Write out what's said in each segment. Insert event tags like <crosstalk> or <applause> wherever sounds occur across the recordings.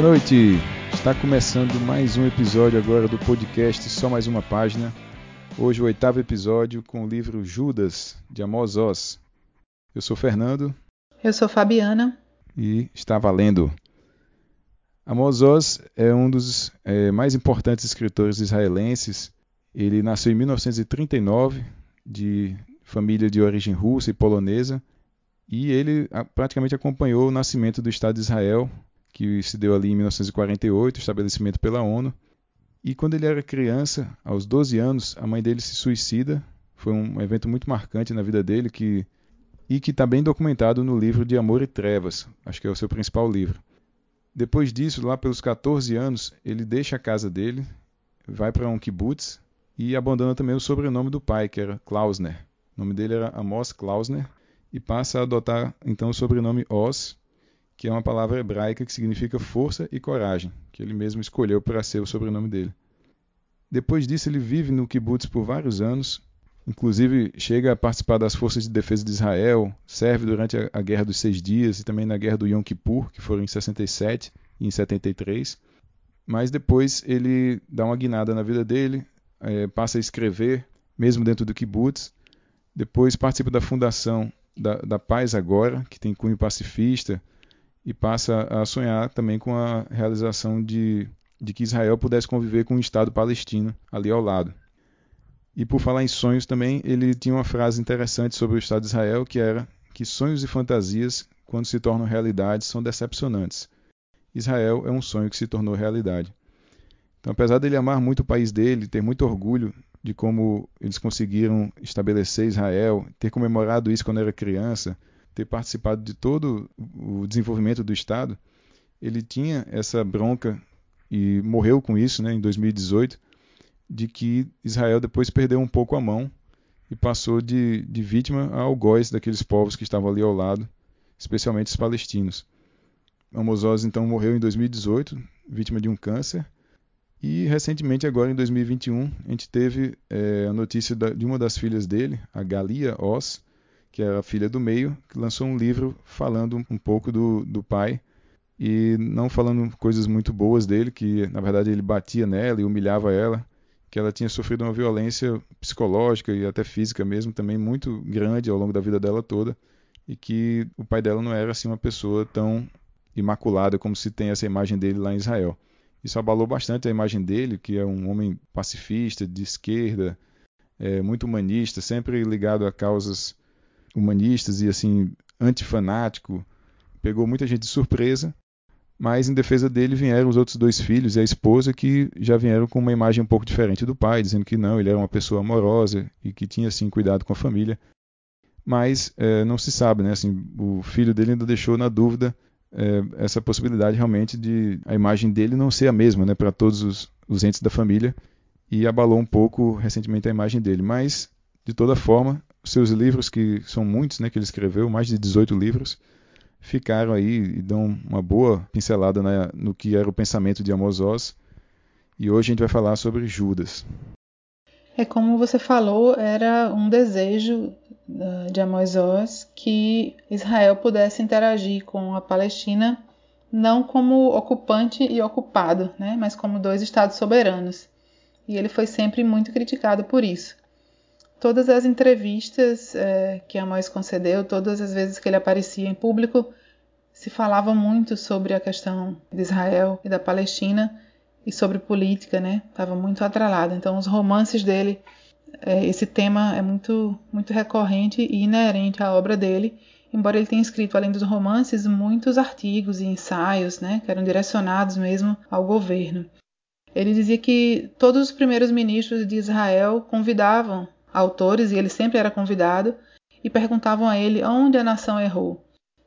Boa noite! Está começando mais um episódio agora do podcast Só Mais Uma Página. Hoje o oitavo episódio com o livro Judas, de Amos Oz. Eu sou Fernando. Eu sou Fabiana. E está valendo. Amos Oz é um dos é, mais importantes escritores israelenses. Ele nasceu em 1939, de família de origem russa e polonesa, e ele praticamente acompanhou o nascimento do Estado de Israel, que se deu ali em 1948, estabelecimento pela ONU. E quando ele era criança, aos 12 anos, a mãe dele se suicida. Foi um evento muito marcante na vida dele que e que está bem documentado no livro de Amor e Trevas, acho que é o seu principal livro. Depois disso, lá pelos 14 anos, ele deixa a casa dele, vai para um kibbutz e abandona também o sobrenome do pai, que era Klausner. O nome dele era Amos Klausner e passa a adotar então o sobrenome Oz, que é uma palavra hebraica que significa força e coragem, que ele mesmo escolheu para ser o sobrenome dele. Depois disso, ele vive no kibbutz por vários anos, inclusive chega a participar das forças de defesa de Israel, serve durante a, Guerra dos Seis Dias e também na Guerra do Yom Kippur, que foram em 67 e em 73. Mas depois ele dá uma guinada na vida dele, é, passa a escrever, mesmo dentro do kibbutz. Depois participa da fundação da, da Paz Agora, que tem cunho pacifista, e passa a sonhar também com a realização de, de que Israel pudesse conviver com o Estado palestino ali ao lado. E por falar em sonhos também, ele tinha uma frase interessante sobre o Estado de Israel, que era que sonhos e fantasias, quando se tornam realidade, são decepcionantes. Israel é um sonho que se tornou realidade. Então, apesar dele amar muito o país dele, ter muito orgulho de como eles conseguiram estabelecer Israel, ter comemorado isso quando era criança, ter participado de todo o desenvolvimento do Estado, ele tinha essa bronca e morreu com isso né, em 2018, de que Israel depois perdeu um pouco a mão e passou de, de vítima a algoz daqueles povos que estavam ali ao lado, especialmente os palestinos. Amos Oz então morreu em 2018, vítima de um câncer, e recentemente, agora em 2021, a gente teve é, a notícia da, de uma das filhas dele, a Galia Oz, que era a filha do meio, que lançou um livro falando um pouco do, do pai e não falando coisas muito boas dele, que na verdade ele batia nela e humilhava ela, que ela tinha sofrido uma violência psicológica e até física mesmo também muito grande ao longo da vida dela toda e que o pai dela não era assim uma pessoa tão imaculada como se tem essa imagem dele lá em Israel. Isso abalou bastante a imagem dele, que é um homem pacifista, de esquerda, é, muito humanista, sempre ligado a causas humanistas e assim antifanático, pegou muita gente de surpresa, mas em defesa dele vieram os outros dois filhos e a esposa que já vieram com uma imagem um pouco diferente do pai, dizendo que não, ele era uma pessoa amorosa e que tinha assim cuidado com a família. Mas é, não se sabe, né? Assim, o filho dele ainda deixou na dúvida é, essa possibilidade realmente de a imagem dele não ser a mesma, né, para todos os, os entes da família e abalou um pouco recentemente a imagem dele. Mas de toda forma, seus livros, que são muitos, né, que ele escreveu, mais de 18 livros, ficaram aí e dão uma boa pincelada né, no que era o pensamento de Amos Oz. E hoje a gente vai falar sobre Judas. É como você falou, era um desejo uh, de Amos Oz que Israel pudesse interagir com a Palestina não como ocupante e ocupado, né, mas como dois estados soberanos. E ele foi sempre muito criticado por isso todas as entrevistas é, que Amós concedeu, todas as vezes que ele aparecia em público, se falava muito sobre a questão de Israel e da Palestina e sobre política, né? Estava muito atrelado. Então, os romances dele, é, esse tema é muito, muito recorrente e inerente à obra dele, embora ele tenha escrito, além dos romances, muitos artigos e ensaios, né? Que eram direcionados mesmo ao governo. Ele dizia que todos os primeiros ministros de Israel convidavam autores, e ele sempre era convidado, e perguntavam a ele onde a nação errou.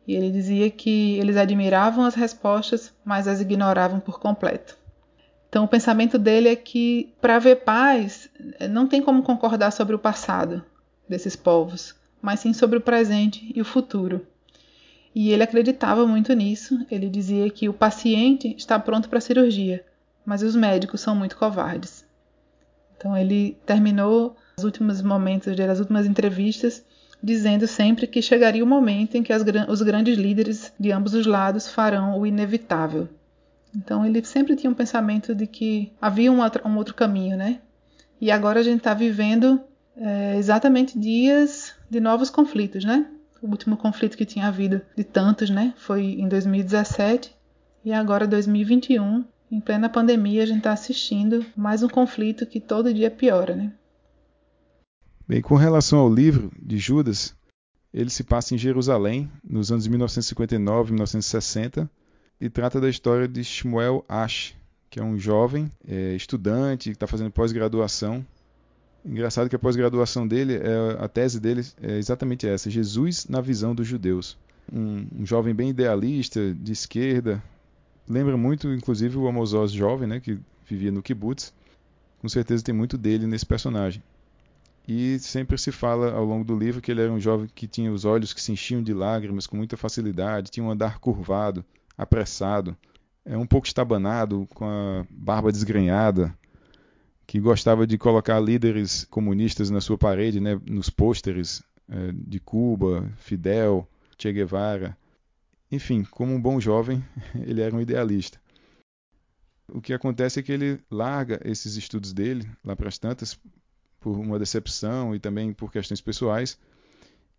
E ele dizia que eles admiravam as respostas, mas as ignoravam por completo. Então, o pensamento dele é que, para haver paz, não tem como concordar sobre o passado desses povos, mas sim sobre o presente e o futuro. E ele acreditava muito nisso. Ele dizia que o paciente está pronto para a cirurgia, mas os médicos são muito covardes. Então, ele terminou os últimos momentos das últimas entrevistas, dizendo sempre que chegaria o momento em que as, os grandes líderes de ambos os lados farão o inevitável. Então ele sempre tinha um pensamento de que havia um outro, um outro caminho, né? E agora a gente está vivendo é, exatamente dias de novos conflitos, né? O último conflito que tinha havido de tantos, né? Foi em 2017 e agora 2021, em plena pandemia, a gente está assistindo mais um conflito que todo dia piora, né? Bem, com relação ao livro de Judas, ele se passa em Jerusalém, nos anos 1959 e 1960, e trata da história de Shmuel Ash, que é um jovem é, estudante que está fazendo pós-graduação. Engraçado que a pós-graduação dele, é, a tese dele é exatamente essa: Jesus na visão dos judeus. Um, um jovem bem idealista, de esquerda, lembra muito, inclusive, o Amos Oz jovem, né, que vivia no kibbutz. Com certeza tem muito dele nesse personagem. E sempre se fala ao longo do livro que ele era um jovem que tinha os olhos que se enchiam de lágrimas com muita facilidade, tinha um andar curvado, apressado, é um pouco estabanado, com a barba desgrenhada, que gostava de colocar líderes comunistas na sua parede, né, nos pôsteres é, de Cuba, Fidel, Che Guevara. Enfim, como um bom jovem, <laughs> ele era um idealista. O que acontece é que ele larga esses estudos dele, lá para as tantas, por uma decepção e também por questões pessoais,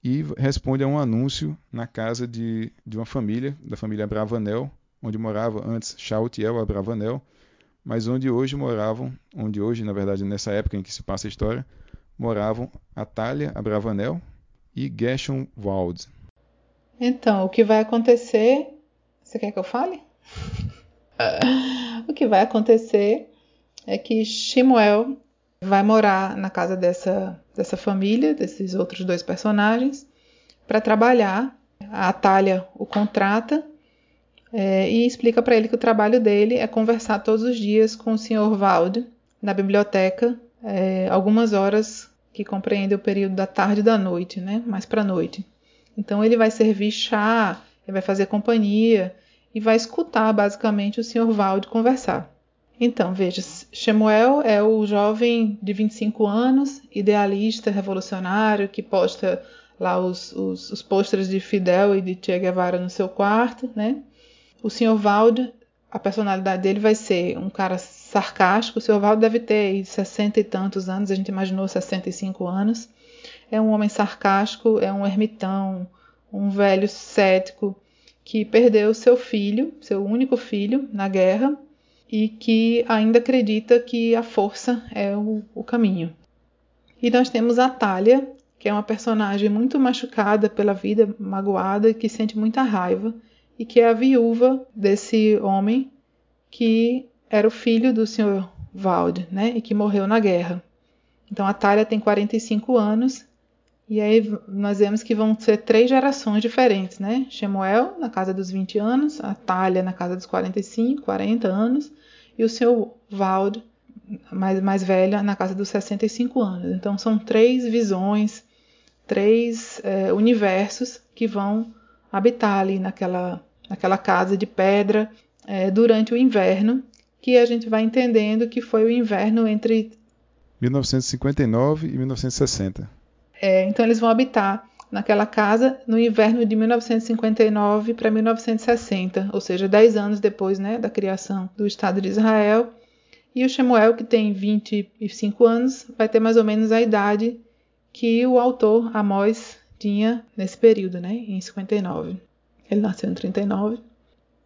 e responde a um anúncio na casa de, de uma família, da família Bravanel, onde morava antes Shautiel Abravanel, mas onde hoje moravam, onde hoje, na verdade, nessa época em que se passa a história, moravam Atalha Abravanel e Gershon Wald. Então, o que vai acontecer. Você quer que eu fale? <laughs> o que vai acontecer é que Shimuel vai morar na casa dessa, dessa família, desses outros dois personagens, para trabalhar. A Atalha o contrata é, e explica para ele que o trabalho dele é conversar todos os dias com o Sr. Wald na biblioteca, é, algumas horas que compreendem o período da tarde e da noite, né? mais para a noite. Então ele vai servir chá, ele vai fazer companhia e vai escutar basicamente o Sr. Wald conversar. Então, veja, Shemuel é o jovem de 25 anos, idealista, revolucionário, que posta lá os, os, os pôsteres de Fidel e de Che Guevara no seu quarto, né? O Sr. Wald, a personalidade dele vai ser um cara sarcástico. O Sr. Wald deve ter 60 e tantos anos, a gente imaginou 65 anos. É um homem sarcástico, é um ermitão, um velho cético que perdeu seu filho, seu único filho, na guerra e que ainda acredita que a força é o, o caminho. E nós temos a Talia, que é uma personagem muito machucada pela vida, magoada, que sente muita raiva e que é a viúva desse homem que era o filho do Sr. Wald, né, e que morreu na guerra. Então a Talia tem 45 anos e aí nós vemos que vão ser três gerações diferentes, né? Shemuel na casa dos 20 anos, a Talia na casa dos 45, 40 anos e o seu Wald mais, mais velha na casa dos 65 anos. Então são três visões, três é, universos que vão habitar ali naquela, naquela casa de pedra é, durante o inverno, que a gente vai entendendo que foi o inverno entre 1959 e 1960. É, então eles vão habitar naquela casa no inverno de 1959 para 1960, ou seja, 10 anos depois né, da criação do Estado de Israel. E o Shemuel, que tem 25 anos, vai ter mais ou menos a idade que o autor Amós tinha nesse período, né, em 59. Ele nasceu em 39.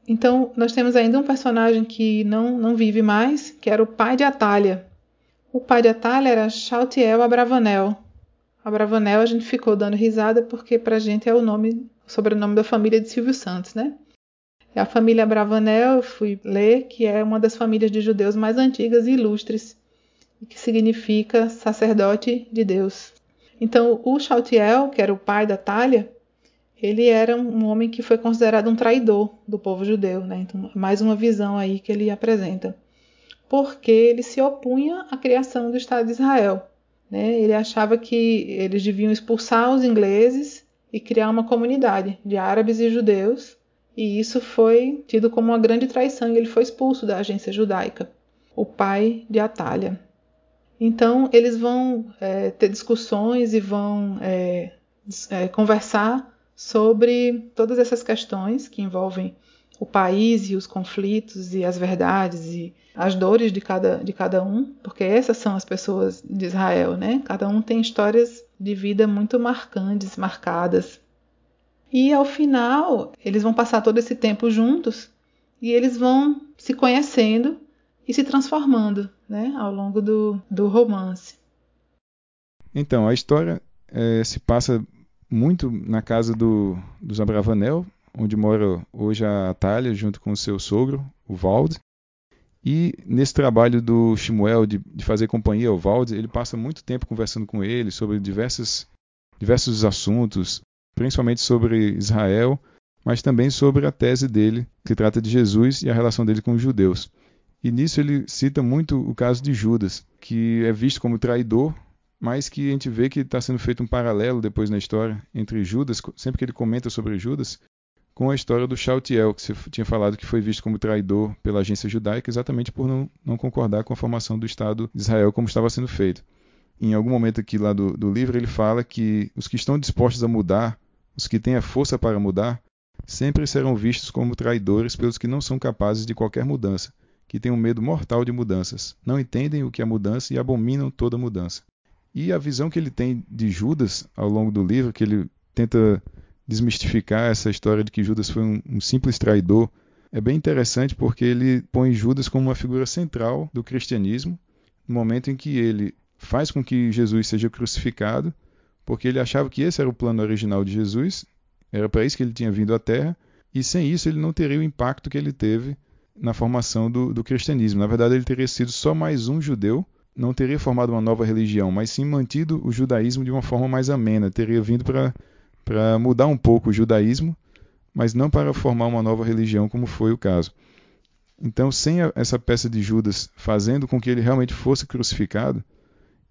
Então, nós temos ainda um personagem que não, não vive mais, que era o pai de Atalha. O pai de Atalha era Shaltiel Abravanel, a Bravanel a gente ficou dando risada porque pra gente é o nome, o sobrenome da família de Silvio Santos, né? É a família Bravanel, eu fui ler, que é uma das famílias de judeus mais antigas e ilustres, que significa sacerdote de Deus. Então, o Shaltiel, que era o pai da Talha, ele era um homem que foi considerado um traidor do povo judeu, né? Então, mais uma visão aí que ele apresenta. Porque ele se opunha à criação do Estado de Israel. Né? Ele achava que eles deviam expulsar os ingleses e criar uma comunidade de árabes e judeus, e isso foi tido como uma grande traição e ele foi expulso da agência judaica, o pai de Atalha. Então eles vão é, ter discussões e vão é, é, conversar sobre todas essas questões que envolvem o país e os conflitos e as verdades e as dores de cada, de cada um, porque essas são as pessoas de Israel, né? Cada um tem histórias de vida muito marcantes, marcadas. E ao final, eles vão passar todo esse tempo juntos e eles vão se conhecendo e se transformando, né? Ao longo do, do romance. Então, a história é, se passa muito na casa do, dos Abravanel, onde mora hoje a Atalha, junto com o seu sogro, o Valde. E nesse trabalho do Shimuel de, de, fazer companhia ao Valde, ele passa muito tempo conversando com ele sobre diversas, diversos assuntos, principalmente sobre Israel, mas também sobre a tese dele, que trata de Jesus e a relação dele com os judeus. E nisso ele cita muito o caso de Judas, que é visto como traidor, mas que a gente vê que está sendo feito um paralelo depois na história entre Judas, sempre que ele comenta sobre Judas, com a história do Shaltiel, que você tinha falado que foi visto como traidor pela agência judaica exatamente por não, não concordar com a formação do Estado de Israel como estava sendo feito. Em algum momento aqui lá do, do livro ele fala que os que estão dispostos a mudar, os que têm a força para mudar, sempre serão vistos como traidores pelos que não são capazes de qualquer mudança, que têm um medo mortal de mudanças, não entendem o que é mudança e abominam toda mudança. E a visão que ele tem de Judas ao longo do livro, que ele tenta desmistificar essa história de que Judas foi um, um simples traidor, é bem interessante porque ele põe Judas como uma figura central do cristianismo, no momento em que ele faz com que Jesus seja crucificado, porque ele achava que esse era o plano original de Jesus, era para isso que ele tinha vindo à Terra, e sem isso ele não teria o impacto que ele teve na formação do, do cristianismo. Na verdade, ele teria sido só mais um judeu, não teria formado uma nova religião, mas sim mantido o judaísmo de uma forma mais amena, teria vindo para para mudar um pouco o judaísmo, mas não para formar uma nova religião, como foi o caso. Então, sem a, essa peça de Judas fazendo com que ele realmente fosse crucificado,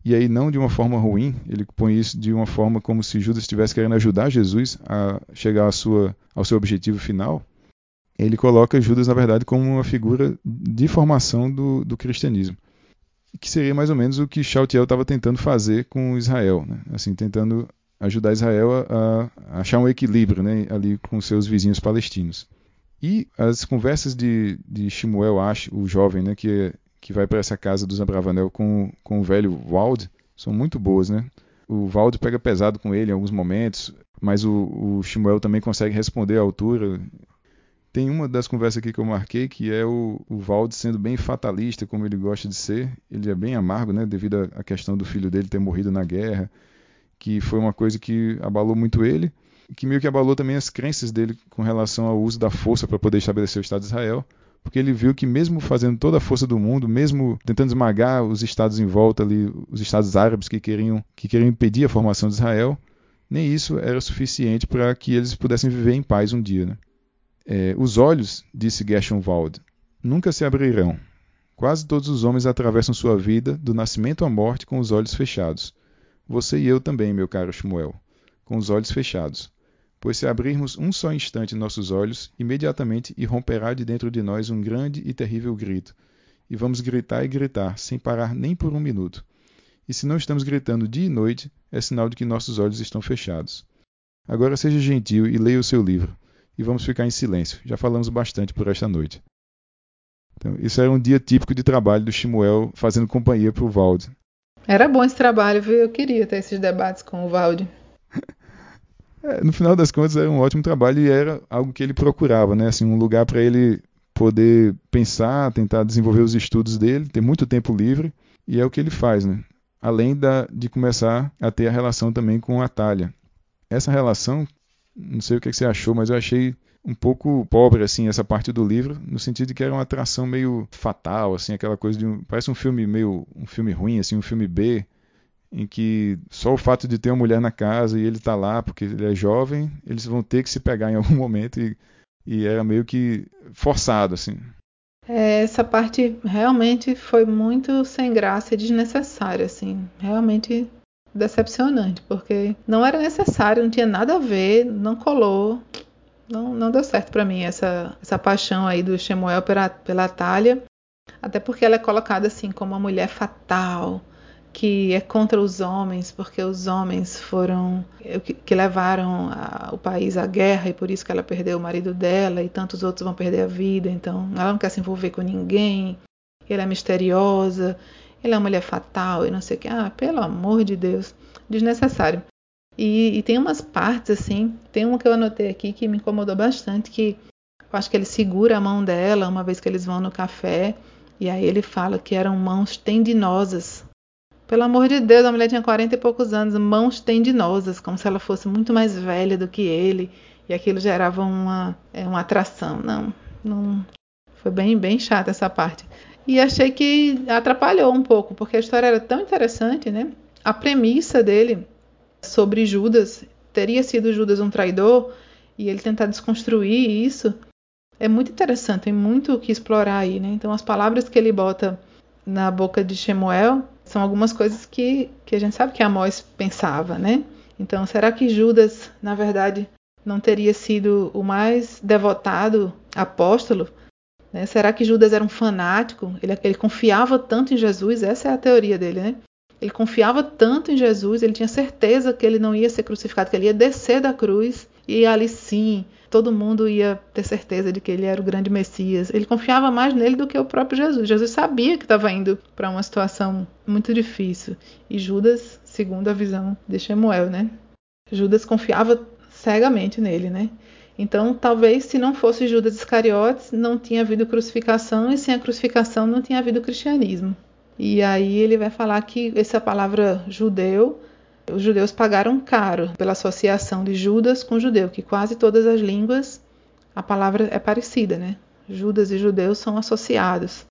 e aí não de uma forma ruim, ele põe isso de uma forma como se Judas estivesse querendo ajudar Jesus a chegar sua, ao seu objetivo final, ele coloca Judas, na verdade, como uma figura de formação do, do cristianismo. Que seria mais ou menos o que Shaltiel estava tentando fazer com Israel, né? assim, tentando ajudar Israel a, a achar um equilíbrio né, ali com seus vizinhos palestinos. E as conversas de, de Shimuel Ash, o jovem, né, que, que vai para essa casa dos Abravanel com, com o velho Wald, são muito boas, né? O Wald pega pesado com ele em alguns momentos, mas o, o Shimuel também consegue responder à altura. Tem uma das conversas aqui que eu marquei que é o, o sendo bem fatalista, como ele gosta de ser. Ele é bem amargo, né, devido à questão do filho dele ter morrido na guerra que foi uma coisa que abalou muito ele, que meio que abalou também as crenças dele com relação ao uso da força para poder estabelecer o Estado de Israel, porque ele viu que mesmo fazendo toda a força do mundo, mesmo tentando esmagar os estados em volta ali, os estados árabes que queriam que queriam impedir a formação de Israel, nem isso era suficiente para que eles pudessem viver em paz um dia. Né? É, os olhos, disse Gershon Wald, nunca se abrirão. Quase todos os homens atravessam sua vida, do nascimento à morte, com os olhos fechados. Você e eu também, meu caro Shmuel, com os olhos fechados. Pois se abrirmos um só instante nossos olhos, imediatamente irromperá de dentro de nós um grande e terrível grito. E vamos gritar e gritar, sem parar nem por um minuto. E se não estamos gritando dia e noite, é sinal de que nossos olhos estão fechados. Agora seja gentil e leia o seu livro. E vamos ficar em silêncio. Já falamos bastante por esta noite. Então, isso era um dia típico de trabalho do Shimuel fazendo companhia para o Valde. Era bom esse trabalho, viu? Eu queria ter esses debates com o Valde. <laughs> É, no final das contas, era um ótimo trabalho e era algo que ele procurava, né? Assim, um lugar para ele poder pensar, tentar desenvolver os estudos dele, ter muito tempo livre, e é o que ele faz, né? Além da, de começar a ter a relação também com a Talha. Essa relação, não sei o que você achou, mas eu achei um pouco pobre assim essa parte do livro, no sentido de que era uma atração meio fatal, assim, aquela coisa de um, parece um filme meio um filme ruim, assim, um filme B, em que só o fato de ter uma mulher na casa e ele tá lá porque ele é jovem, eles vão ter que se pegar em <laughs> algum momento e, e era meio que forçado assim. É, essa parte realmente foi muito sem graça e desnecessária, assim, realmente decepcionante, porque não era necessário, não tinha nada a ver, não colou não, não deu certo para mim essa, essa paixão aí do Shemuel pela, pela Talha, até porque ela é colocada assim como uma mulher fatal, que é contra os homens, porque os homens foram que, que levaram a, o país à guerra e por isso que ela perdeu o marido dela e tantos outros vão perder a vida. Então, ela não quer se envolver com ninguém. Ela é misteriosa, ela é uma mulher fatal e não sei o que. Ah, pelo amor de Deus, desnecessário. E, e, tem umas partes assim, tem uma que eu anotei aqui que me incomodou bastante, que eu acho que ele segura a mão dela uma vez que eles vão no café, e aí ele fala que eram mãos tendinosas. Pelo amor de Deus, a mulher tinha 40 e poucos anos, mãos tendinosas, como se ela fosse muito mais velha do que ele, e aquilo gerava uma, é, uma atração. Não, não, foi bem, bem chata essa parte. E achei que atrapalhou um pouco, porque a história era tão interessante, né? A premissa dele sobre Judas, teria sido Judas um traidor, e ele tentar desconstruir isso, é muito interessante, tem muito o que explorar aí, né? Então as palavras que ele bota na boca de Shemuel são algumas coisas que, que a gente sabe que Amós pensava, né? Então será que Judas, na verdade, não teria sido o mais devotado apóstolo? Né? Será que Judas era um fanático? Ele, ele confiava tanto em Jesus? Essa é a teoria dele, né? Ele confiava tanto em Jesus, ele tinha certeza que ele não ia ser crucificado, que ele ia descer da cruz e ali sim todo mundo ia ter certeza de que ele era o grande Messias. Ele confiava mais nele do que o próprio Jesus. Jesus sabia que estava indo para uma situação muito difícil. E Judas, segundo a visão de Shemuel, né? Judas confiava cegamente nele, né? Então, talvez se não fosse Judas Iscariotes, não tinha havido crucificação, e sem a crucificação não tinha havido cristianismo. E aí ele vai falar que essa palavra judeu, os judeus pagaram caro pela associação de Judas com judeu, que quase todas as línguas a palavra é parecida, né? Judas e judeus são associados.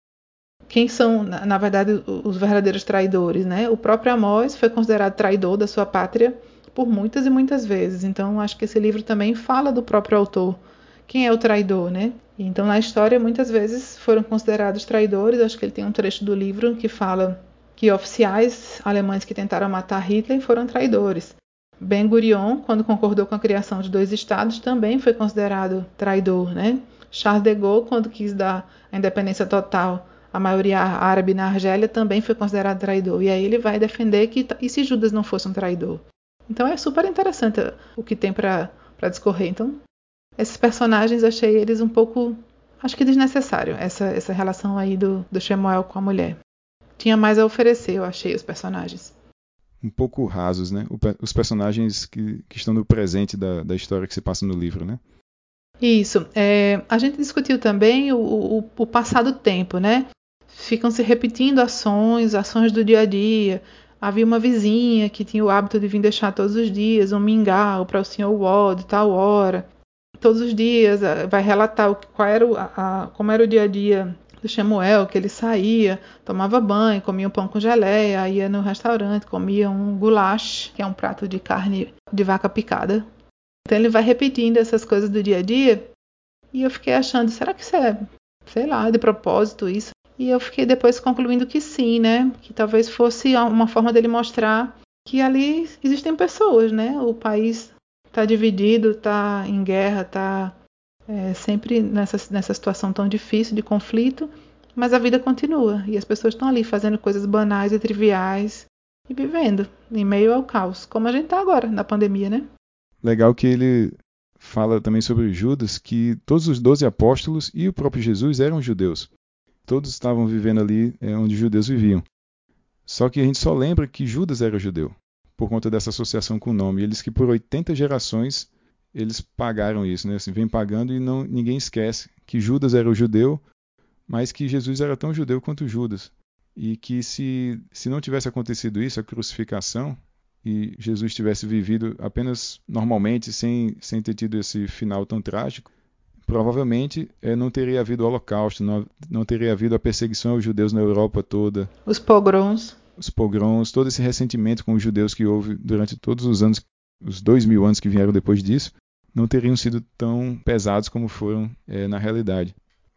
Quem são, na verdade, os verdadeiros traidores, né? O próprio Amós foi considerado traidor da sua pátria por muitas e muitas vezes. Então, acho que esse livro também fala do próprio autor. Quem é o traidor, né? Então, na história, muitas vezes foram considerados traidores. Acho que ele tem um trecho do livro que fala que oficiais alemães que tentaram matar Hitler foram traidores. Ben Gurion, quando concordou com a criação de dois estados, também foi considerado traidor, né? Charles de Gaulle, quando quis dar a independência total à maioria árabe na Argélia, também foi considerado traidor. E aí ele vai defender que e se Judas não fosse um traidor? Então é super interessante o que tem para discorrer. Então esses personagens achei eles um pouco, acho que desnecessário, essa, essa relação aí do, do Shemuel com a mulher. Tinha mais a oferecer, eu achei, os personagens. Um pouco rasos, né? os personagens que, que estão no presente da, da história que se passa no livro, né? Isso. É, a gente discutiu também o, o, o passado tempo, né? Ficam se repetindo ações, ações do dia a dia. Havia uma vizinha que tinha o hábito de vir deixar todos os dias um mingau para o senhor Wald, tal hora todos os dias, vai relatar qual era o, a, como era o dia a dia do Shemuel, que ele saía, tomava banho, comia um pão com geleia, ia no restaurante, comia um goulash, que é um prato de carne de vaca picada. Então ele vai repetindo essas coisas do dia a dia. E eu fiquei achando, será que isso é, sei lá, de propósito isso? E eu fiquei depois concluindo que sim, né? Que talvez fosse uma forma dele mostrar que ali existem pessoas, né? O país está dividido, está em guerra, está é, sempre nessa, nessa situação tão difícil de conflito, mas a vida continua e as pessoas estão ali fazendo coisas banais e triviais e vivendo em meio ao caos, como a gente está agora na pandemia, né? Legal que ele fala também sobre Judas, que todos os doze apóstolos e o próprio Jesus eram judeus. Todos estavam vivendo ali é, onde os judeus viviam. Só que a gente só lembra que Judas era judeu por conta dessa associação com o nome. Eles que por 80 gerações eles pagaram isso, né? Assim, vem pagando e não ninguém esquece que Judas era o judeu, mas que Jesus era tão judeu quanto Judas. E que se, se não tivesse acontecido isso, a crucificação, e Jesus tivesse vivido apenas normalmente, sem, sem ter tido esse final tão trágico, provavelmente é, não teria havido o Holocausto, não, não teria havido a perseguição aos judeus na Europa toda. Os pogroms os pogroms, todo esse ressentimento com os judeus que houve durante todos os anos, os dois mil anos que vieram depois disso, não teriam sido tão pesados como foram é, na realidade.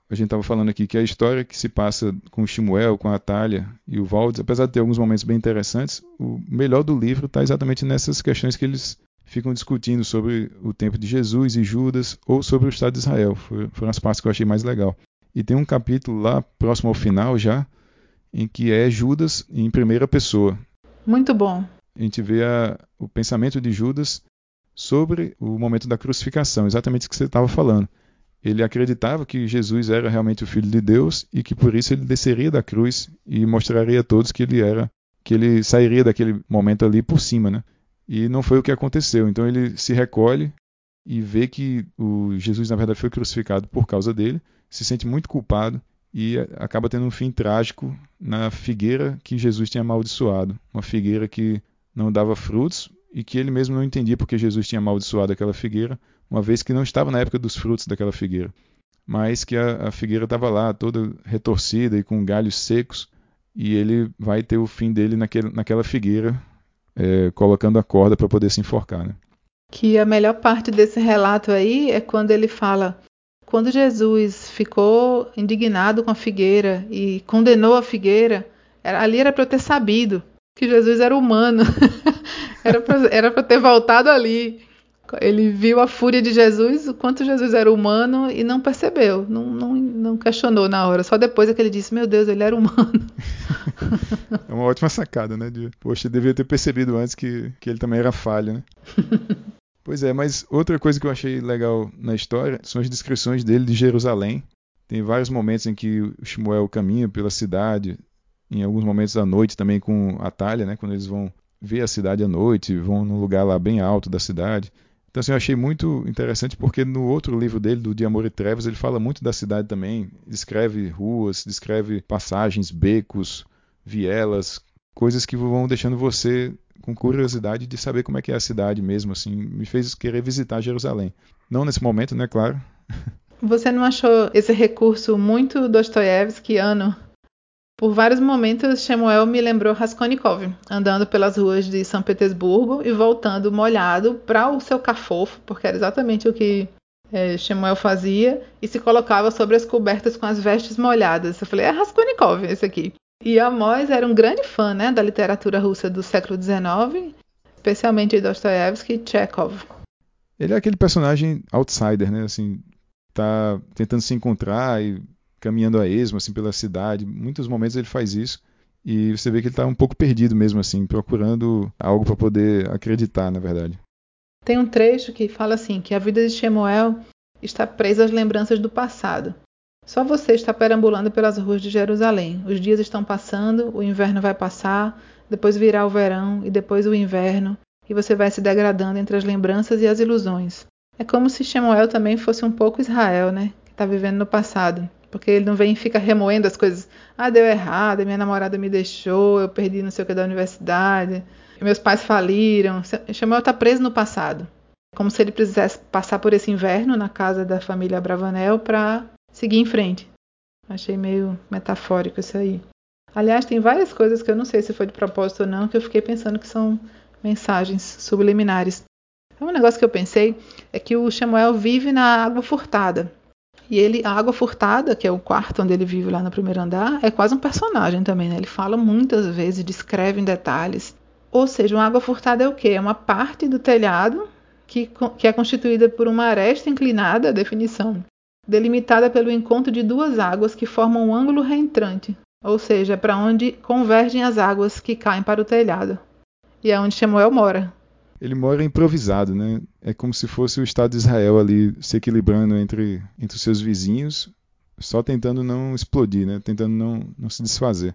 A gente estava falando aqui que a história que se passa com o Shimuel, com a Atalha e o Valdes, apesar de ter alguns momentos bem interessantes, o melhor do livro está exatamente nessas questões que eles ficam discutindo sobre o tempo de Jesus e Judas ou sobre o Estado de Israel. Foram as partes que eu achei mais legal. E tem um capítulo lá próximo ao final já em que é Judas em primeira pessoa. Muito bom. A gente vê a, o pensamento de Judas sobre o momento da crucificação, exatamente o que você estava falando. Ele acreditava que Jesus era realmente o Filho de Deus e que por isso ele desceria da cruz e mostraria a todos que ele era, que ele sairia daquele momento ali por cima, né? E não foi o que aconteceu. Então ele se recolhe e vê que o Jesus na verdade foi crucificado por causa dele, se sente muito culpado e acaba tendo um fim trágico na figueira que Jesus tinha amaldiçoado, uma figueira que não dava frutos e que ele mesmo não entendia porque Jesus tinha amaldiçoado aquela figueira, uma vez que não estava na época dos frutos daquela figueira, mas que a, a figueira estava lá toda retorcida e com galhos secos e ele vai ter o fim dele naquele, naquela figueira, é, colocando a corda para poder se enforcar. Né? Que a melhor parte desse relato aí é quando ele fala quando Jesus ficou indignado com a figueira e condenou a figueira, era, ali era para eu ter sabido que Jesus era humano. <laughs> era para ter voltado ali. Ele viu a fúria de Jesus, o quanto Jesus era humano e não percebeu, não, não, não questionou na hora. Só depois é que ele disse: Meu Deus, ele era humano. <laughs> é uma ótima sacada, né? De, Poxa, devia ter percebido antes que, que ele também era falho, né? <laughs> Pois é, mas outra coisa que eu achei legal na história são as descrições dele de Jerusalém. Tem vários momentos em que o Shmuel caminha pela cidade, em alguns momentos à noite também com a Talha, né, quando eles vão ver a cidade à noite, vão num lugar lá bem alto da cidade. Então assim, eu achei muito interessante porque no outro livro dele, do De Amor e Trevas, ele fala muito da cidade também, descreve ruas, descreve passagens, becos, vielas, coisas que vão deixando você com curiosidade de saber como é que é a cidade mesmo, assim, me fez querer visitar Jerusalém. Não nesse momento, né, claro. Você não achou esse recurso muito Dostoiévskiano? Por vários momentos, Shemuel me lembrou Raskolnikov, andando pelas ruas de São Petersburgo e voltando molhado para o seu cafofo, porque era exatamente o que é, Shemuel fazia, e se colocava sobre as cobertas com as vestes molhadas. Eu falei, é Raskolnikov esse aqui. E Amós era um grande fã né, da literatura russa do século XIX, especialmente Dostoiévski e Chekhov. Ele é aquele personagem outsider, né? Assim, tá tentando se encontrar e caminhando a esmo assim pela cidade. Muitos momentos ele faz isso e você vê que ele está um pouco perdido mesmo assim, procurando algo para poder acreditar, na verdade. Tem um trecho que fala assim que a vida de Shemuel está presa às lembranças do passado. Só você está perambulando pelas ruas de Jerusalém. Os dias estão passando, o inverno vai passar, depois virá o verão e depois o inverno, e você vai se degradando entre as lembranças e as ilusões. É como se Shemuel também fosse um pouco Israel, né? Que está vivendo no passado. Porque ele não vem e fica remoendo as coisas. Ah, deu errado, minha namorada me deixou, eu perdi não sei o que da universidade, meus pais faliram. Shemuel está preso no passado. Como se ele precisasse passar por esse inverno na casa da família Bravanel para seguir em frente. Achei meio metafórico isso aí. Aliás, tem várias coisas que eu não sei se foi de propósito ou não, que eu fiquei pensando que são mensagens subliminares. Um negócio que eu pensei é que o Samuel vive na água furtada. E ele, a água furtada, que é o quarto onde ele vive lá no primeiro andar, é quase um personagem também, né? Ele fala muitas vezes, descreve em detalhes. Ou seja, uma água furtada é o quê? É uma parte do telhado que, que é constituída por uma aresta inclinada, a definição, delimitada pelo encontro de duas águas que formam um ângulo reentrante, ou seja, para onde convergem as águas que caem para o telhado. E é onde Samuel mora. Ele mora improvisado, né? É como se fosse o Estado de Israel ali se equilibrando entre, entre os seus vizinhos, só tentando não explodir, né? Tentando não, não se desfazer.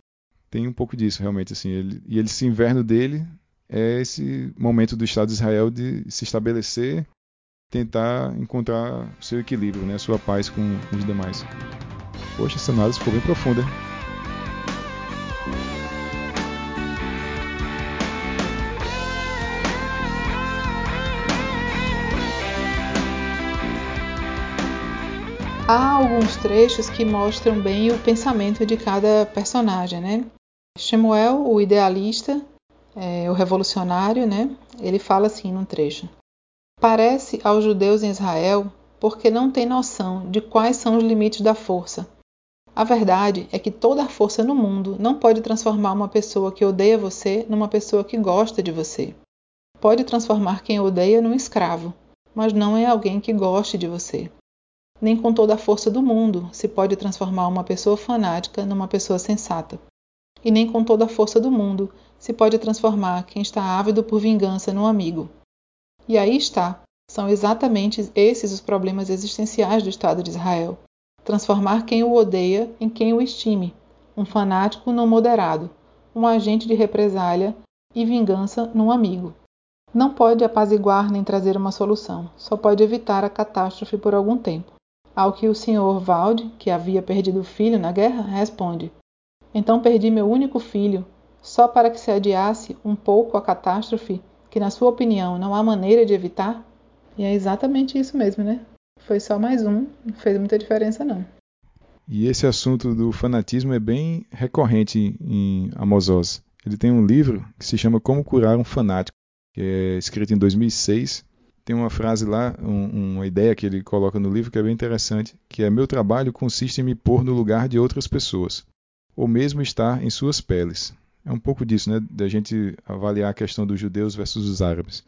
Tem um pouco disso, realmente, assim. Ele, e esse inverno dele é esse momento do Estado de Israel de se estabelecer tentar encontrar seu equilíbrio, né, sua paz com os demais. Poxa, essa análise ficou bem profunda. Há alguns trechos que mostram bem o pensamento de cada personagem, né? Shemuel, o idealista, é, o revolucionário, né? Ele fala assim num trecho: Parece aos judeus em Israel porque não têm noção de quais são os limites da força. A verdade é que toda a força no mundo não pode transformar uma pessoa que odeia você numa pessoa que gosta de você. Pode transformar quem odeia num escravo, mas não em alguém que goste de você. Nem com toda a força do mundo se pode transformar uma pessoa fanática numa pessoa sensata. e nem com toda a força do mundo se pode transformar quem está ávido por vingança num amigo. E aí está, são exatamente esses os problemas existenciais do Estado de Israel. Transformar quem o odeia em quem o estime, um fanático não moderado, um agente de represália e vingança num amigo. Não pode apaziguar nem trazer uma solução, só pode evitar a catástrofe por algum tempo. Ao que o Sr. Valde, que havia perdido o filho na guerra, responde: Então perdi meu único filho, só para que se adiasse um pouco a catástrofe, que, na sua opinião, não há maneira de evitar? E é exatamente isso mesmo, né? Foi só mais um, não fez muita diferença, não. E esse assunto do fanatismo é bem recorrente em Amos Oz. Ele tem um livro que se chama Como Curar um Fanático, que é escrito em 2006 tem uma frase lá, um, uma ideia que ele coloca no livro que é bem interessante, que é meu trabalho consiste em me pôr no lugar de outras pessoas, ou mesmo estar em suas peles. É um pouco disso, né, da gente avaliar a questão dos judeus versus os árabes.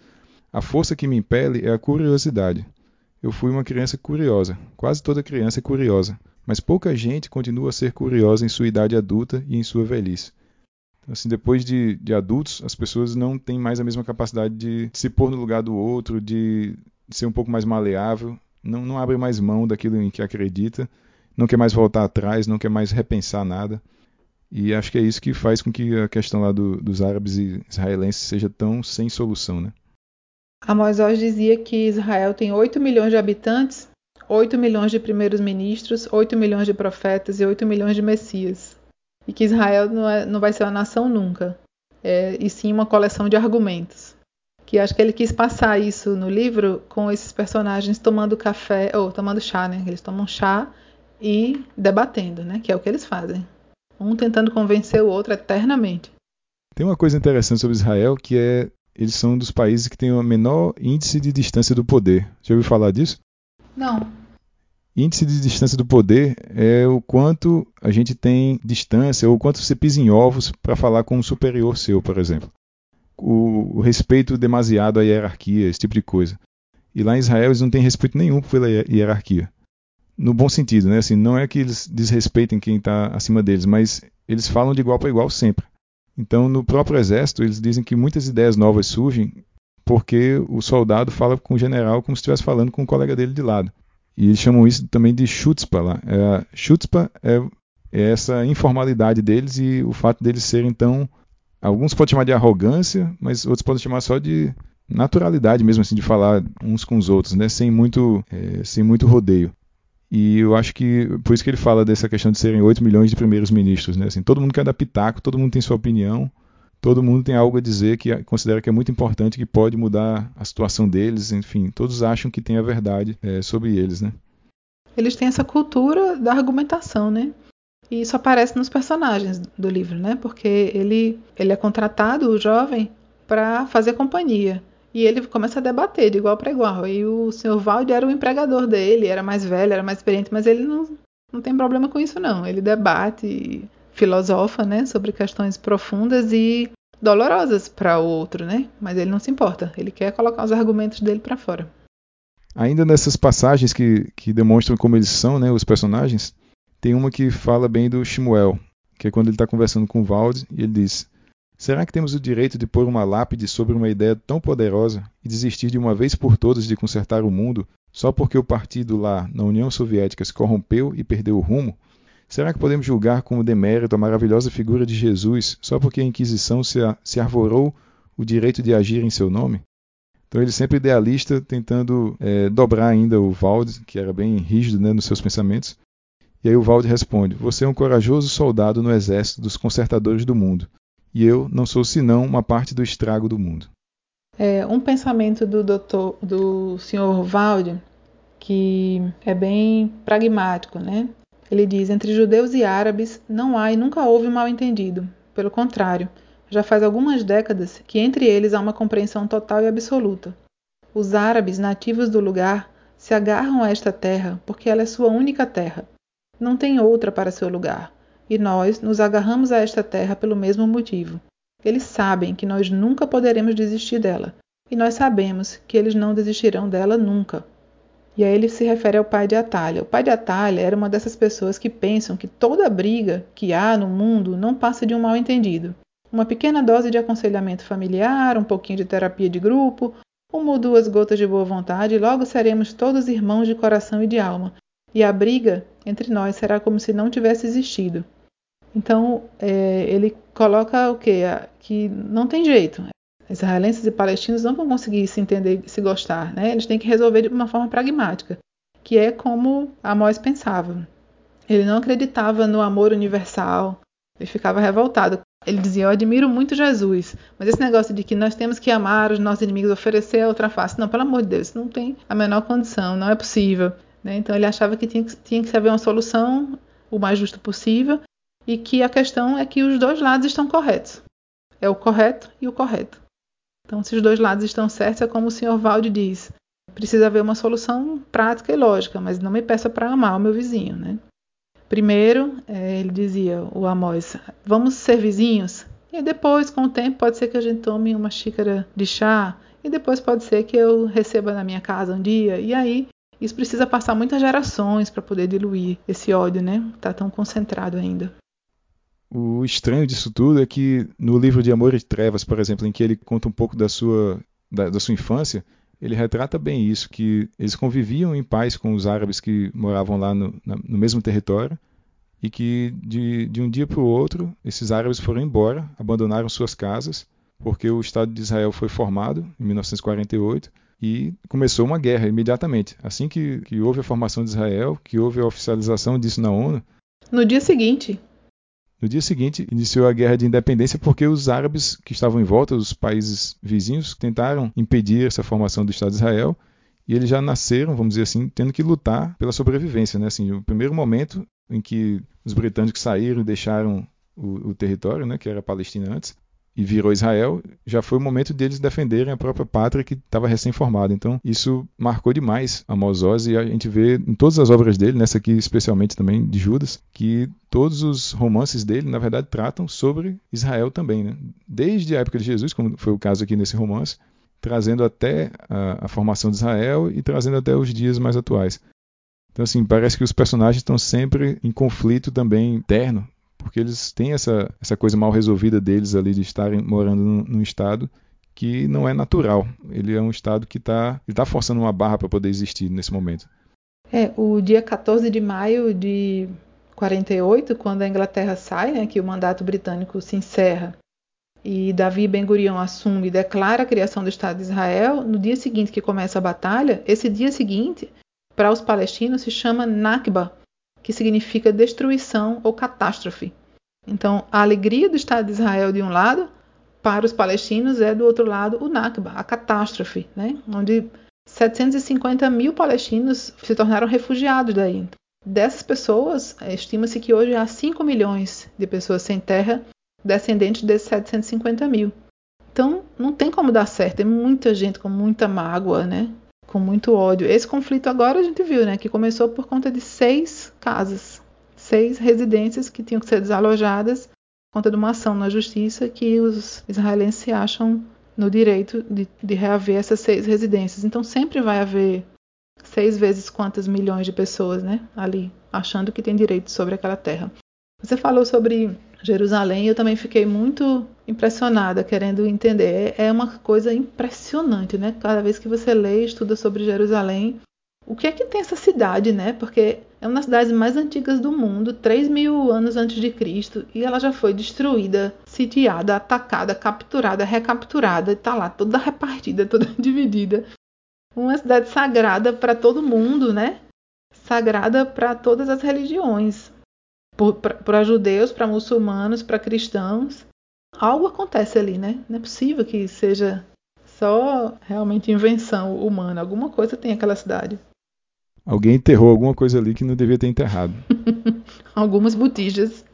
A força que me impele é a curiosidade. Eu fui uma criança curiosa. Quase toda criança é curiosa, mas pouca gente continua a ser curiosa em sua idade adulta e em sua velhice. Assim, depois de, de adultos, as pessoas não têm mais a mesma capacidade de se pôr no lugar do outro, de ser um pouco mais maleável, não, não abre mais mão daquilo em que acredita, não quer mais voltar atrás, não quer mais repensar nada. E acho que é isso que faz com que a questão lá do, dos árabes e israelenses seja tão sem solução, né? Amos Oz dizia que Israel tem 8 milhões de habitantes, 8 milhões de primeiros ministros, 8 milhões de profetas e 8 milhões de messias e que Israel não, é, não vai ser uma nação nunca, é, e sim uma coleção de argumentos. Que acho que ele quis passar isso no livro com esses personagens tomando café, ou tomando chá, né? Eles tomam chá e debatendo, né? Que é o que eles fazem. Um tentando convencer o outro eternamente. Tem uma coisa interessante sobre Israel que é eles são um dos países que tem o menor índice de distância do poder. Já ouviu falar disso? Não. Índice de distância do poder é o quanto a gente tem distância ou o quanto você pisa em ovos para falar com um superior seu, por exemplo. O, o, respeito demasiado à hierarquia, esse tipo de coisa. E lá em Israel eles não têm respeito nenhum pela hierarquia. No bom sentido, né? Assim, não é que eles desrespeitem quem está acima deles, mas eles falam de igual para igual sempre. Então, no próprio exército, eles dizem que muitas ideias novas surgem porque o soldado fala com o general como se estivesse falando com o colega dele de lado. E eles chamam isso também de chutzpah lá. É, chutzpah é, é, essa informalidade deles e o fato deles serem tão. Alguns podem chamar de arrogância, mas outros podem chamar só de naturalidade mesmo, assim, de falar uns com os outros, né? Sem muito, é, sem muito rodeio. E eu acho que por isso que ele fala dessa questão de serem 8 milhões de primeiros ministros, né? Assim, todo mundo quer dar pitaco, todo mundo tem sua opinião, todo mundo tem algo a dizer que considera que é muito importante, que pode mudar a situação deles, enfim, todos acham que tem a verdade é, sobre eles, né? Eles têm essa cultura da argumentação, né? E isso aparece nos personagens do livro, né? Porque ele, ele é contratado, o jovem, para fazer companhia. E ele começa a debater de igual para igual. E o Sr. Valde era o empregador dele, era mais velho, era mais experiente, mas ele não, não tem problema com isso, não. Ele debate filosofa, né, sobre questões profundas e dolorosas para o outro, né? Mas ele não se importa, ele quer colocar os argumentos dele para fora. Ainda nessas passagens que, que demonstram como eles são, né, os personagens, tem uma que fala bem do Shmuel, que é quando ele está conversando com o Valde e ele diz: Será que temos o direito de pôr uma lápide sobre uma ideia tão poderosa e desistir de uma vez por todas de consertar o mundo só porque o partido lá na União Soviética se corrompeu e perdeu o rumo? Será que podemos julgar como demérito a maravilhosa figura de Jesus só porque a Inquisição se, se arvorou o direito de agir em seu nome? Então ele sempre idealista, tentando é, dobrar ainda o Valde, que era bem rígido né, nos seus pensamentos. E aí o Valde responde: Você é um corajoso soldado no exército dos consertadores do mundo, e eu não sou senão uma parte do estrago do mundo. É, um pensamento do doutor, do senhor Valde, que é bem pragmático, né? Ele diz: entre judeus e árabes não há e nunca houve mal entendido. Pelo contrário, já faz algumas décadas que entre eles há uma compreensão total e absoluta. Os árabes nativos do lugar se agarram a esta terra porque ela é sua única terra. Não tem outra para seu lugar. E nós nos agarramos a esta terra pelo mesmo motivo. Eles sabem que nós nunca poderemos desistir dela. E nós sabemos que eles não desistirão dela nunca. E aí ele se refere ao pai de Atalha. O pai de Atalha era uma dessas pessoas que pensam que toda briga que há no mundo não passa de um mal entendido. Uma pequena dose de aconselhamento familiar, um pouquinho de terapia de grupo, uma ou duas gotas de boa vontade, e logo seremos todos irmãos de coração e de alma. E a briga entre nós será como se não tivesse existido. Então, é, ele coloca o quê? Que não tem jeito. Israelenses e palestinos não vão conseguir se entender se gostar, né? Eles têm que resolver de uma forma pragmática, que é como Amós pensava. Ele não acreditava no amor universal, ele ficava revoltado. Ele dizia: Eu admiro muito Jesus, mas esse negócio de que nós temos que amar os nossos inimigos, oferecer a outra face, não, pelo amor de Deus, não tem a menor condição, não é possível. Né? Então ele achava que tinha, que tinha que haver uma solução o mais justa possível e que a questão é que os dois lados estão corretos. É o correto e o correto. Então, se os dois lados estão certos, é como o Sr. Valde diz: precisa haver uma solução prática e lógica, mas não me peça para amar o meu vizinho, né? Primeiro, é, ele dizia, o Amós, vamos ser vizinhos? E depois, com o tempo, pode ser que a gente tome uma xícara de chá, e depois pode ser que eu receba na minha casa um dia, e aí isso precisa passar muitas gerações para poder diluir esse ódio, né? Está tão concentrado ainda. O estranho disso tudo é que no livro de Amor e Trevas, por exemplo, em que ele conta um pouco da sua, da, da sua infância, ele retrata bem isso, que eles conviviam em paz com os árabes que moravam lá no, na, no mesmo território e que de, de um dia para o outro esses árabes foram embora, abandonaram suas casas, porque o Estado de Israel foi formado em 1948 e começou uma guerra imediatamente. Assim que, que houve a formação de Israel, que houve a oficialização disso na ONU. No dia seguinte, no dia seguinte, iniciou a guerra de independência porque os árabes que estavam em volta, os países vizinhos, tentaram impedir essa formação do Estado de Israel e eles já nasceram, vamos dizer assim, tendo que lutar pela sobrevivência. Né? Assim, o primeiro momento em que os britânicos saíram e deixaram o, o território, né, que era a Palestina antes, e virou Israel, já foi o momento deles defenderem a própria pátria que estava recém-formada. Então, isso marcou demais a Oz e a gente vê em todas as obras dele, nessa aqui especialmente também de Judas, que todos os romances dele, na verdade, tratam sobre Israel também, né? Desde a época de Jesus, como foi o caso aqui nesse romance, trazendo até a, a formação de Israel e trazendo até os dias mais atuais. Então, assim, parece que os personagens estão sempre em conflito também interno porque eles têm essa, essa coisa mal resolvida deles ali de estarem morando num, num estado que não é natural. Ele é um estado que está tá forçando uma barra para poder existir nesse momento. É, o dia 14 de maio de 48, quando a Inglaterra sai, né, que o mandato britânico se encerra, e Davi Ben Gurion assume e declara a criação do Estado de Israel, no dia seguinte que começa a batalha, esse dia seguinte, para os palestinos, se chama Nakba, que significa destruição ou catástrofe. Então, a alegria do Estado de Israel de um lado, para os palestinos é do outro lado o Nakba, a catástrofe, né? onde 750 mil palestinos se tornaram refugiados daí. Dessas pessoas, estima-se que hoje há 5 milhões de pessoas sem terra, descendentes desses 750 mil. Então, não tem como dar certo. Tem muita gente com muita mágoa, né? Com muito ódio. Esse conflito agora a gente viu, né, que começou por conta de seis casas, seis residências que tinham que ser desalojadas por conta de uma ação na justiça que os israelenses se acham no direito de, de reaver essas seis residências. Então sempre vai haver seis vezes quantas milhões de pessoas, né, ali achando que tem direito sobre aquela terra. Você falou sobre Jerusalém, eu também fiquei muito impressionada, querendo entender. É uma coisa impressionante, né? Cada vez que você lê e estuda sobre Jerusalém, o que é que tem essa cidade, né? Porque é uma das cidades mais antigas do mundo, 3 mil anos antes de Cristo, e ela já foi destruída, sitiada, atacada, capturada, recapturada, e tá lá toda repartida, <laughs> toda dividida. Uma cidade sagrada para todo mundo, né? Sagrada para todas as religiões para judeus, para muçulmanos, para cristãos. Algo acontece ali, né? Não é possível que seja só realmente invenção humana. Alguma coisa tem aquela cidade. Alguém enterrou alguma coisa ali que não devia ter enterrado. <laughs> Algumas botijas.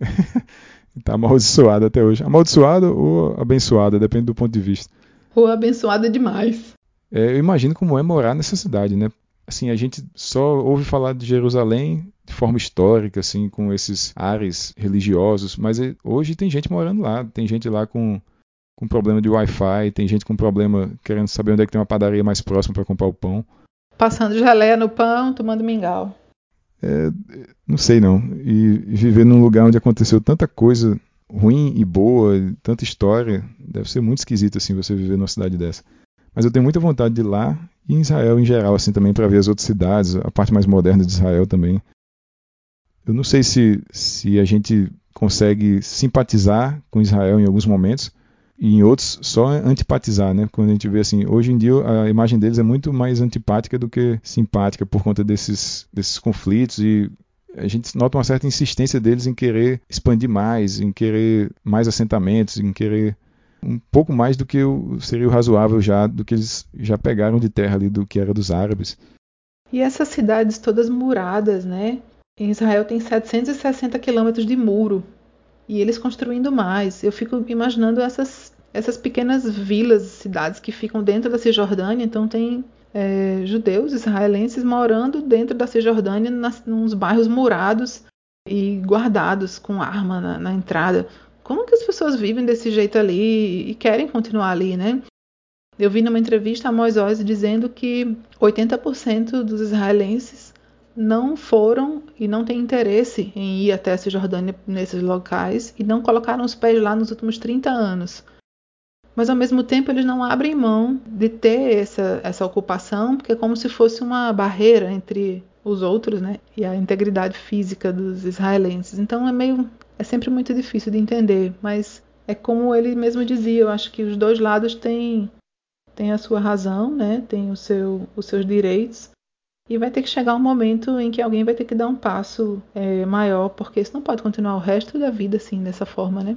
<laughs> Está amaldiçoada até hoje. Amaldiçoada ou abençoada, depende do ponto de vista. Ou abençoada demais. É, eu imagino como é morar nessa cidade, né? Assim, a gente só ouve falar de Jerusalém de forma histórica, assim, com esses ares religiosos, mas hoje tem gente morando lá, tem gente lá com, com problema de Wi-Fi, tem gente com problema querendo saber onde é que tem uma padaria mais próxima para comprar o pão. Passando geleia no pão, tomando mingau. É, não sei não. E viver num lugar onde aconteceu tanta coisa ruim e boa, tanta história, deve ser muito esquisito assim você viver numa cidade dessa. Mas eu tenho muita vontade de ir lá e em Israel em geral assim também para ver as outras cidades, a parte mais moderna de Israel também. Eu não sei se se a gente consegue simpatizar com Israel em alguns momentos e em outros só antipatizar, né? Quando a gente vê assim, hoje em dia a imagem deles é muito mais antipática do que simpática por conta desses desses conflitos e a gente nota uma certa insistência deles em querer expandir mais, em querer mais assentamentos, em querer um pouco mais do que seria o razoável já do que eles já pegaram de terra ali do que era dos árabes. E essas cidades todas muradas, né? Israel tem 760 quilômetros de muro e eles construindo mais. Eu fico imaginando essas essas pequenas vilas, cidades que ficam dentro da Cisjordânia. Então tem é, judeus israelenses morando dentro da Cisjordânia, nas, nos bairros murados e guardados com arma na, na entrada. Como que as pessoas vivem desse jeito ali e querem continuar ali, né? Eu vi numa entrevista a Moisés dizendo que 80% dos israelenses não foram e não têm interesse em ir até a Cisjordânia nesses locais e não colocaram os pés lá nos últimos 30 anos mas ao mesmo tempo eles não abrem mão de ter essa, essa ocupação, porque é como se fosse uma barreira entre os outros, né, e a integridade física dos israelenses. Então é meio é sempre muito difícil de entender, mas é como ele mesmo dizia, eu acho que os dois lados têm têm a sua razão, né, têm o seu os seus direitos. E vai ter que chegar um momento em que alguém vai ter que dar um passo é, maior, porque isso não pode continuar o resto da vida assim, dessa forma, né?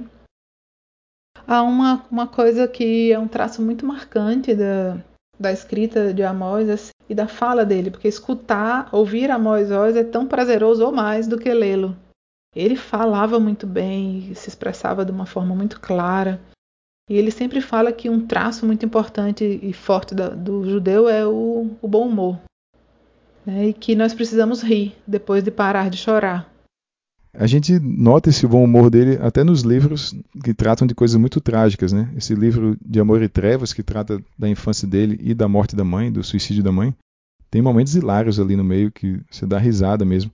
Há uma, uma coisa que é um traço muito marcante da, da escrita de Amós assim, e da fala dele, porque escutar, ouvir Amós Oz é tão prazeroso ou mais do que lê-lo. Ele falava muito bem, se expressava de uma forma muito clara. E ele sempre fala que um traço muito importante e forte da, do judeu é o, o bom humor. Né? E que nós precisamos rir depois de parar de chorar. A gente nota esse bom humor dele até nos livros que tratam de coisas muito trágicas, né? Esse livro de Amor e Trevas, que trata da infância dele e da morte da mãe, do suicídio da mãe, tem momentos hilários ali no meio que você dá risada mesmo.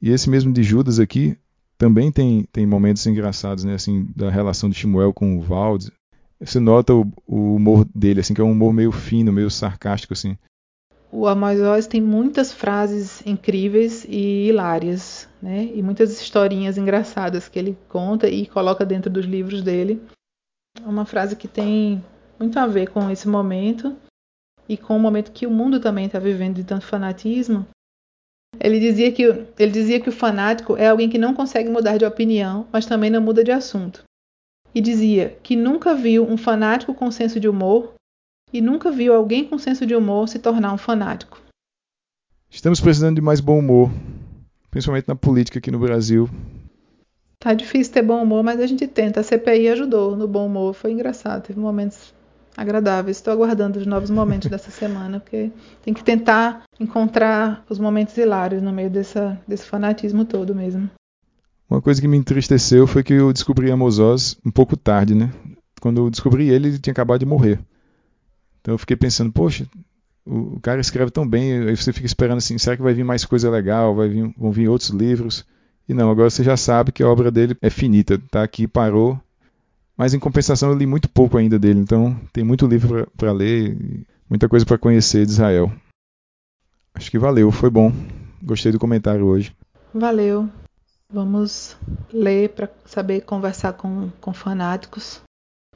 E esse mesmo de Judas aqui também tem, tem momentos engraçados, né? Assim, da relação de Shmuel com o Valdes. Você nota o, o humor dele, assim, que é um humor meio fino, meio sarcástico, assim. O Amós tem muitas frases incríveis e hilárias, né? E muitas historinhas engraçadas que ele conta e coloca dentro dos livros dele. É uma frase que tem muito a ver com esse momento e com o momento que o mundo também está vivendo de tanto fanatismo. Ele dizia que ele dizia que o fanático é alguém que não consegue mudar de opinião, mas também não muda de assunto. E dizia que nunca viu um fanático com senso de humor e nunca viu alguém com senso de humor se tornar um fanático. Estamos precisando de mais bom humor, principalmente na política aqui no Brasil. Tá difícil ter bom humor, mas a gente tenta. A CPI ajudou no bom humor, foi engraçado, teve momentos agradáveis. Estou aguardando os novos momentos dessa <laughs> semana, porque tem que tentar encontrar os momentos hilários no meio dessa, desse fanatismo todo mesmo. Uma coisa que me entristeceu foi que eu descobri Amos Oz um pouco tarde, né? Quando eu descobri ele, ele tinha acabado de morrer. Então eu fiquei pensando, poxa, o, cara escreve tão bem, aí você fica esperando assim, será que vai vir mais coisa legal, vai vir, vão vir outros livros? E não, agora você já sabe que a obra dele é finita, tá aqui, parou. Mas em compensação eu li muito pouco ainda dele, então tem muito livro para ler, muita coisa para conhecer de Israel. Acho que valeu, foi bom. Gostei do comentário hoje. Valeu. Vamos ler para saber conversar com, com fanáticos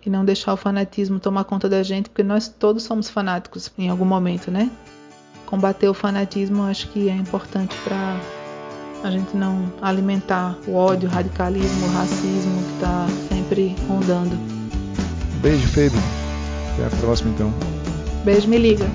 e não deixar o fanatismo tomar conta da gente, porque nós todos somos fanáticos em algum momento, né? Combater o fanatismo acho que é importante para a gente não alimentar o ódio, o radicalismo, o racismo que está sempre rondando. Beijo, Febe. Até a próxima, então. Beijo, me liga.